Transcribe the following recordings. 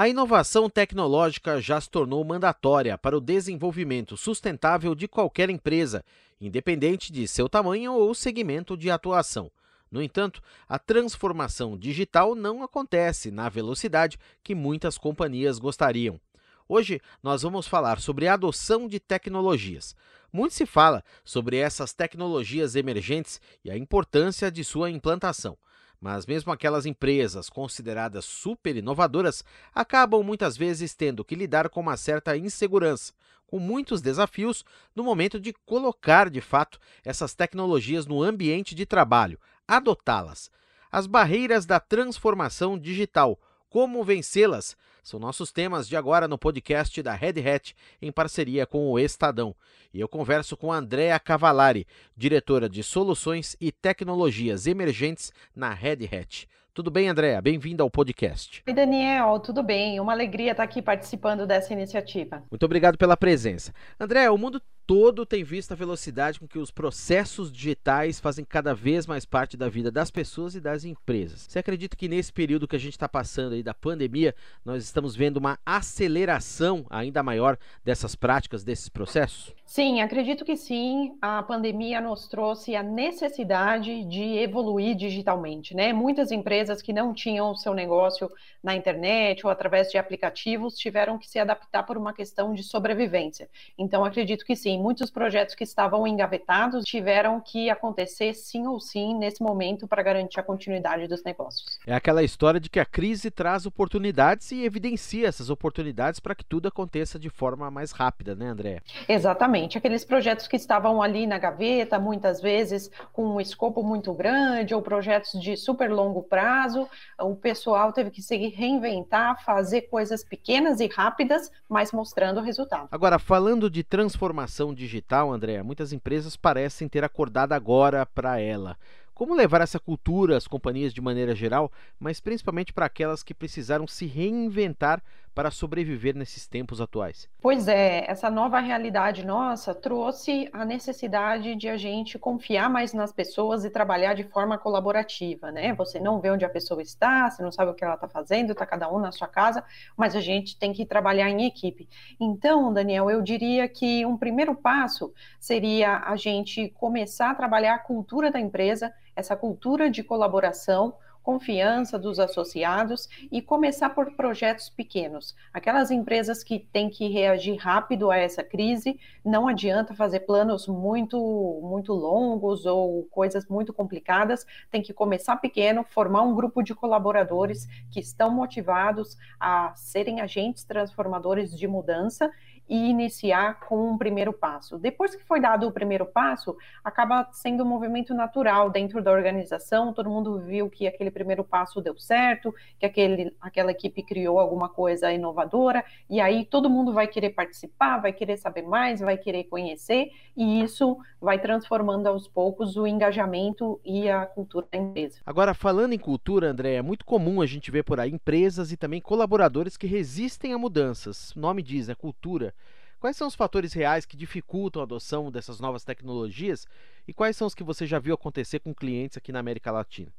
A inovação tecnológica já se tornou mandatória para o desenvolvimento sustentável de qualquer empresa, independente de seu tamanho ou segmento de atuação. No entanto, a transformação digital não acontece na velocidade que muitas companhias gostariam. Hoje nós vamos falar sobre a adoção de tecnologias. Muito se fala sobre essas tecnologias emergentes e a importância de sua implantação. Mas mesmo aquelas empresas consideradas super inovadoras acabam muitas vezes tendo que lidar com uma certa insegurança, com muitos desafios no momento de colocar de fato essas tecnologias no ambiente de trabalho, adotá-las. As barreiras da transformação digital, como vencê-las, são nossos temas de agora no podcast da Red Hat, em parceria com o Estadão. E eu converso com Andréa Cavalari, diretora de Soluções e Tecnologias Emergentes na Red Hat. Tudo bem, Andréa? Bem-vinda ao podcast. Oi, Daniel, tudo bem? Uma alegria estar aqui participando dessa iniciativa. Muito obrigado pela presença. Andréa, o mundo todo tem visto a velocidade com que os processos digitais fazem cada vez mais parte da vida das pessoas e das empresas. Você acredita que nesse período que a gente está passando aí da pandemia, nós estamos vendo uma aceleração ainda maior dessas práticas, desses processos? Sim, acredito que sim. A pandemia nos trouxe a necessidade de evoluir digitalmente, né? Muitas empresas que não tinham o seu negócio na internet ou através de aplicativos tiveram que se adaptar por uma questão de sobrevivência. Então, acredito que sim, muitos projetos que estavam engavetados tiveram que acontecer sim ou sim nesse momento para garantir a continuidade dos negócios. É aquela história de que a crise traz oportunidades e evidencia essas oportunidades para que tudo aconteça de forma mais rápida, né, André? Exatamente. Aqueles projetos que estavam ali na gaveta, muitas vezes com um escopo muito grande, ou projetos de super longo prazo, o pessoal teve que se reinventar, fazer coisas pequenas e rápidas, mas mostrando o resultado. Agora, falando de transformação transformação digital, André, muitas empresas parecem ter acordado agora para ela. Como levar essa cultura às companhias de maneira geral, mas principalmente para aquelas que precisaram se reinventar para sobreviver nesses tempos atuais? Pois é, essa nova realidade nossa trouxe a necessidade de a gente confiar mais nas pessoas e trabalhar de forma colaborativa, né? Você não vê onde a pessoa está, você não sabe o que ela está fazendo, está cada um na sua casa, mas a gente tem que trabalhar em equipe. Então, Daniel, eu diria que um primeiro passo seria a gente começar a trabalhar a cultura da empresa, essa cultura de colaboração confiança dos associados e começar por projetos pequenos. Aquelas empresas que têm que reagir rápido a essa crise, não adianta fazer planos muito muito longos ou coisas muito complicadas, tem que começar pequeno, formar um grupo de colaboradores que estão motivados a serem agentes transformadores de mudança e iniciar com um primeiro passo. Depois que foi dado o primeiro passo, acaba sendo um movimento natural dentro da organização, todo mundo viu que aquele primeiro passo deu certo, que aquele, aquela equipe criou alguma coisa inovadora, e aí todo mundo vai querer participar, vai querer saber mais, vai querer conhecer, e isso vai transformando aos poucos o engajamento e a cultura da empresa. Agora, falando em cultura, André, é muito comum a gente ver por aí empresas e também colaboradores que resistem a mudanças. O nome diz, é cultura. Quais são os fatores reais que dificultam a adoção dessas novas tecnologias e quais são os que você já viu acontecer com clientes aqui na América Latina?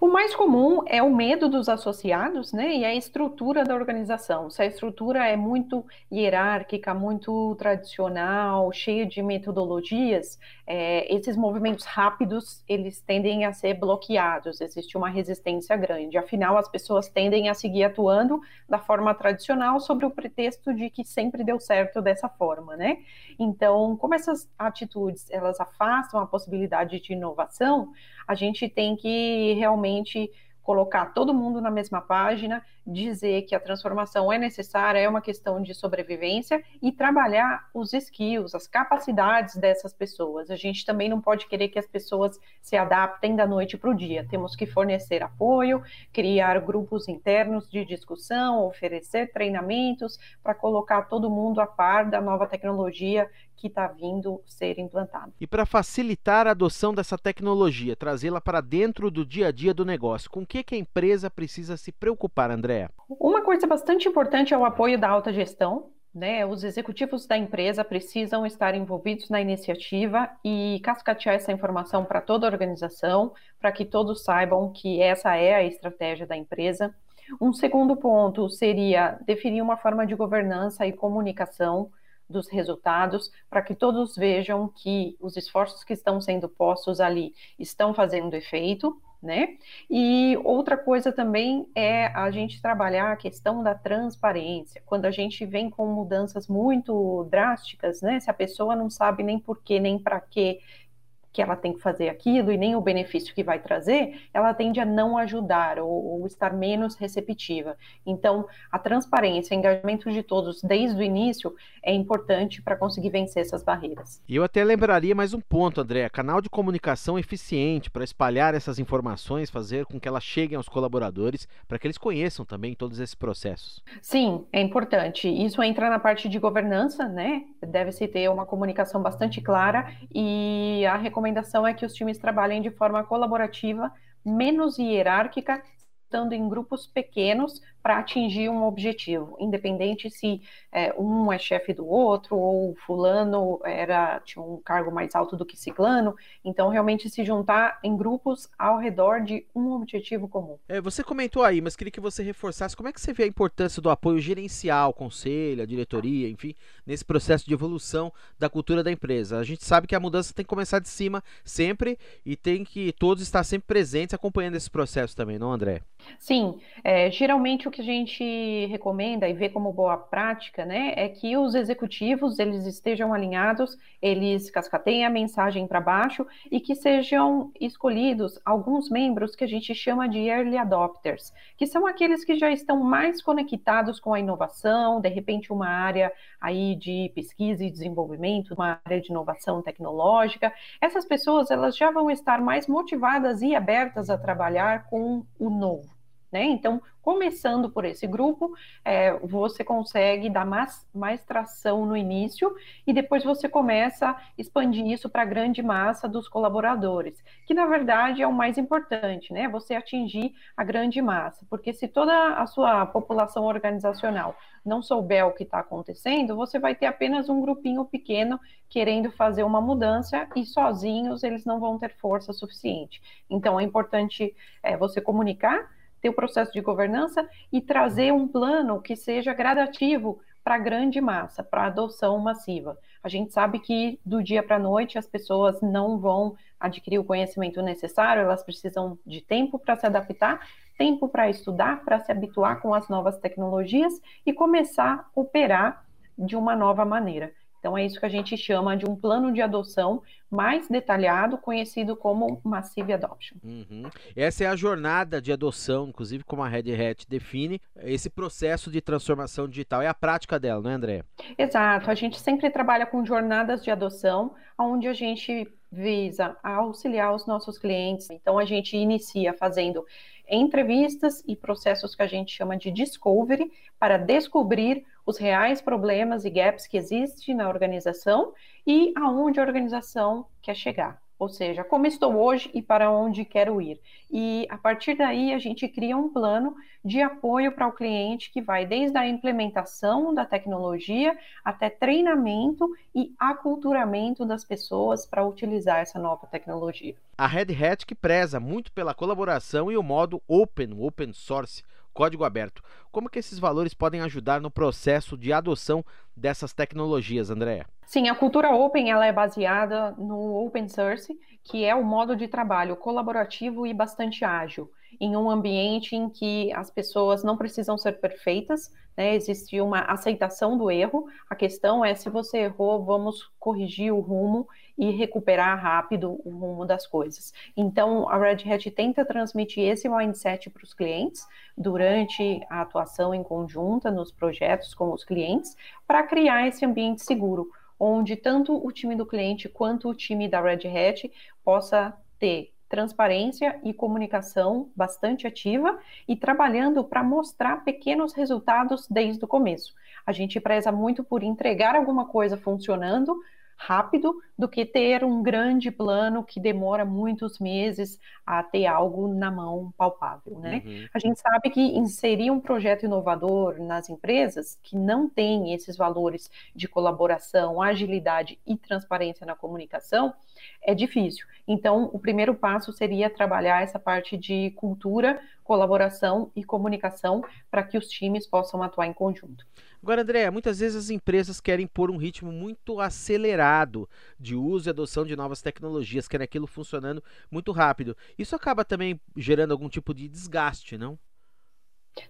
O mais comum é o medo dos associados, né? E a estrutura da organização. Se a estrutura é muito hierárquica, muito tradicional, cheia de metodologias, é, esses movimentos rápidos eles tendem a ser bloqueados. Existe uma resistência grande. Afinal, as pessoas tendem a seguir atuando da forma tradicional sobre o pretexto de que sempre deu certo dessa forma, né? Então, como essas atitudes elas afastam a possibilidade de inovação, a gente tem que realmente colocar todo mundo na mesma página, dizer que a transformação é necessária, é uma questão de sobrevivência e trabalhar os skills, as capacidades dessas pessoas. A gente também não pode querer que as pessoas se adaptem da noite para o dia. Temos que fornecer apoio, criar grupos internos de discussão, oferecer treinamentos para colocar todo mundo a par da nova tecnologia que está vindo ser implantado. E para facilitar a adoção dessa tecnologia, trazê-la para dentro do dia a dia do negócio, com o que, que a empresa precisa se preocupar, Andréa? Uma coisa bastante importante é o apoio da alta gestão. Né, os executivos da empresa precisam estar envolvidos na iniciativa e cascatear essa informação para toda a organização, para que todos saibam que essa é a estratégia da empresa. Um segundo ponto seria definir uma forma de governança e comunicação dos resultados, para que todos vejam que os esforços que estão sendo postos ali estão fazendo efeito, né? E outra coisa também é a gente trabalhar a questão da transparência. Quando a gente vem com mudanças muito drásticas, né? Se a pessoa não sabe nem por que, nem para que que ela tem que fazer aquilo e nem o benefício que vai trazer, ela tende a não ajudar ou, ou estar menos receptiva. Então, a transparência, o engajamento de todos desde o início é importante para conseguir vencer essas barreiras. E eu até lembraria mais um ponto, André: canal de comunicação eficiente para espalhar essas informações, fazer com que elas cheguem aos colaboradores, para que eles conheçam também todos esses processos. Sim, é importante. Isso entra na parte de governança, né? Deve-se ter uma comunicação bastante clara e a recomendação recomendação é que os times trabalhem de forma colaborativa, menos hierárquica, em grupos pequenos para atingir um objetivo, independente se é, um é chefe do outro ou fulano era tinha um cargo mais alto do que ciclano. Então, realmente se juntar em grupos ao redor de um objetivo comum. É, você comentou aí, mas queria que você reforçasse como é que você vê a importância do apoio gerencial, conselho, diretoria, enfim, nesse processo de evolução da cultura da empresa. A gente sabe que a mudança tem que começar de cima sempre e tem que todos estar sempre presentes acompanhando esse processo também, não, André? Sim, é, geralmente o que a gente recomenda e vê como boa prática, né, é que os executivos eles estejam alinhados, eles cascateiem a mensagem para baixo e que sejam escolhidos alguns membros que a gente chama de early adopters, que são aqueles que já estão mais conectados com a inovação, de repente uma área aí de pesquisa e desenvolvimento, uma área de inovação tecnológica. Essas pessoas elas já vão estar mais motivadas e abertas a trabalhar com o novo. Né? Então, começando por esse grupo, é, você consegue dar mais, mais tração no início e depois você começa a expandir isso para a grande massa dos colaboradores, que na verdade é o mais importante, né? Você atingir a grande massa, porque se toda a sua população organizacional não souber o que está acontecendo, você vai ter apenas um grupinho pequeno querendo fazer uma mudança e sozinhos eles não vão ter força suficiente. Então é importante é, você comunicar ter o processo de governança e trazer um plano que seja gradativo para a grande massa, para a adoção massiva. A gente sabe que do dia para a noite as pessoas não vão adquirir o conhecimento necessário, elas precisam de tempo para se adaptar, tempo para estudar, para se habituar com as novas tecnologias e começar a operar de uma nova maneira. Então, é isso que a gente chama de um plano de adoção mais detalhado, conhecido como Massive Adoption. Uhum. Essa é a jornada de adoção, inclusive como a Red Hat define, esse processo de transformação digital. É a prática dela, não é, André? Exato. A gente sempre trabalha com jornadas de adoção, onde a gente visa auxiliar os nossos clientes. Então, a gente inicia fazendo entrevistas e processos que a gente chama de discovery, para descobrir os reais problemas e gaps que existem na organização e aonde a organização quer chegar. Ou seja, como estou hoje e para onde quero ir. E a partir daí a gente cria um plano de apoio para o cliente que vai desde a implementação da tecnologia até treinamento e aculturamento das pessoas para utilizar essa nova tecnologia. A Red Hat que preza muito pela colaboração e o modo open, open source, código aberto. Como que esses valores podem ajudar no processo de adoção dessas tecnologias, Andréa? Sim, a cultura open ela é baseada no open source, que é o modo de trabalho colaborativo e bastante ágil, em um ambiente em que as pessoas não precisam ser perfeitas, né? existe uma aceitação do erro. A questão é se você errou, vamos corrigir o rumo e recuperar rápido o rumo das coisas. Então, a Red Hat tenta transmitir esse mindset para os clientes durante a atuação em conjunta nos projetos com os clientes, para criar esse ambiente seguro, onde tanto o time do cliente quanto o time da Red Hat possa ter transparência e comunicação bastante ativa e trabalhando para mostrar pequenos resultados desde o começo. A gente preza muito por entregar alguma coisa funcionando rápido do que ter um grande plano que demora muitos meses a ter algo na mão palpável, né? Uhum. A gente sabe que inserir um projeto inovador nas empresas que não tem esses valores de colaboração, agilidade e transparência na comunicação é difícil. Então, o primeiro passo seria trabalhar essa parte de cultura, colaboração e comunicação para que os times possam atuar em conjunto. Agora, André, muitas vezes as empresas querem pôr um ritmo muito acelerado de uso e adoção de novas tecnologias, querem aquilo funcionando muito rápido. Isso acaba também gerando algum tipo de desgaste, não?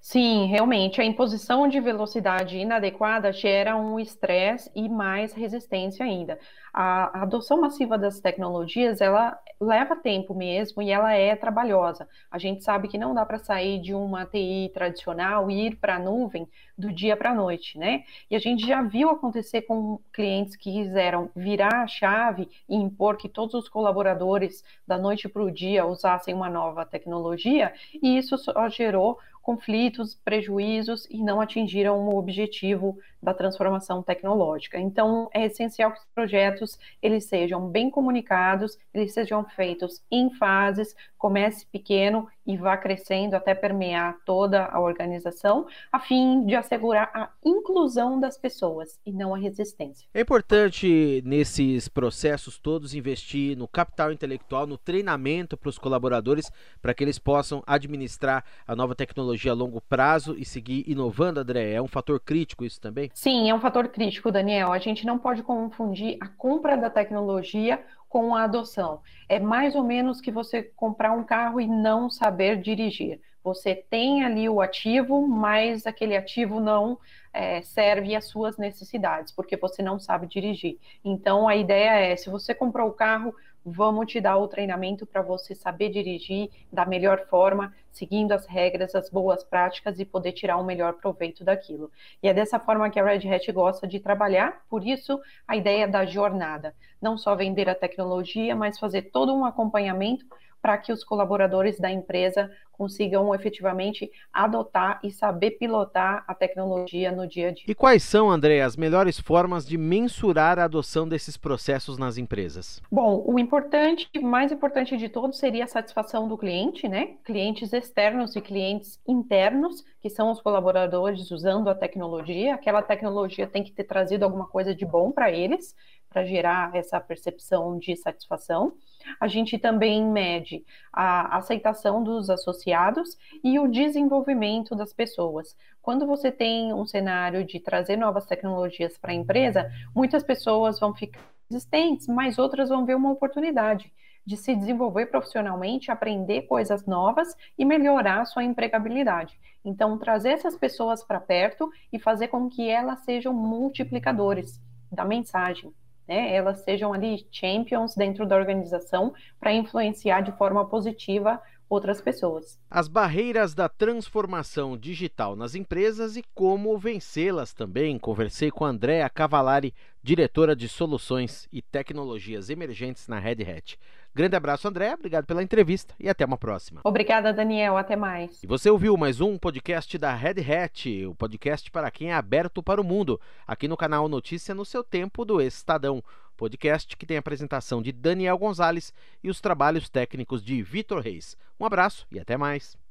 Sim, realmente, a imposição de velocidade inadequada gera um estresse e mais resistência ainda. A, adoção massiva das tecnologias, ela leva tempo mesmo e ela é trabalhosa. A gente sabe que não dá para sair de uma TI tradicional e ir para a nuvem do dia para a noite, né? E a gente já viu acontecer com clientes que quiseram virar a chave e impor que todos os colaboradores da noite para o dia usassem uma nova tecnologia, e isso só gerou conflitos, prejuízos e não atingiram o objetivo da transformação tecnológica. Então, é essencial que os projetos eles sejam bem comunicados, eles sejam feitos em fases, comece pequeno e vá crescendo até permear toda a organização, a fim de assegurar a inclusão das pessoas e não a resistência. É importante nesses processos todos investir no capital intelectual, no treinamento para os colaboradores, para que eles possam administrar a nova tecnologia a longo prazo e seguir inovando, André. É um fator crítico isso também? Sim, é um fator crítico, Daniel. A gente não pode confundir a compra da tecnologia com a adoção. É mais ou menos que você comprar um carro e não saber dirigir. Você tem ali o ativo, mas aquele ativo não é, serve às suas necessidades, porque você não sabe dirigir. Então, a ideia é: se você comprou o carro, vamos te dar o treinamento para você saber dirigir da melhor forma, seguindo as regras, as boas práticas e poder tirar o melhor proveito daquilo. E é dessa forma que a Red Hat gosta de trabalhar, por isso a ideia da jornada. Não só vender a tecnologia, mas fazer todo um acompanhamento para que os colaboradores da empresa consigam efetivamente adotar e saber pilotar a tecnologia no dia a dia. E quais são, André, as melhores formas de mensurar a adoção desses processos nas empresas? Bom, o importante, mais importante de todos seria a satisfação do cliente, né? Clientes externos e clientes internos, que são os colaboradores usando a tecnologia. Aquela tecnologia tem que ter trazido alguma coisa de bom para eles, para gerar essa percepção de satisfação. A gente também mede a aceitação dos associados e o desenvolvimento das pessoas. Quando você tem um cenário de trazer novas tecnologias para a empresa, muitas pessoas vão ficar resistentes, mas outras vão ver uma oportunidade de se desenvolver profissionalmente, aprender coisas novas e melhorar sua empregabilidade. Então, trazer essas pessoas para perto e fazer com que elas sejam multiplicadores da mensagem né, elas sejam ali champions dentro da organização para influenciar de forma positiva outras pessoas. As barreiras da transformação digital nas empresas e como vencê-las também. Conversei com Andréa Cavalari, diretora de soluções e tecnologias emergentes na Red Hat. Grande abraço, André. Obrigado pela entrevista e até uma próxima. Obrigada, Daniel. Até mais. E você ouviu mais um podcast da Red Hat, o podcast para quem é aberto para o mundo, aqui no canal Notícia no seu tempo do Estadão. Podcast que tem a apresentação de Daniel Gonzalez e os trabalhos técnicos de Vitor Reis. Um abraço e até mais.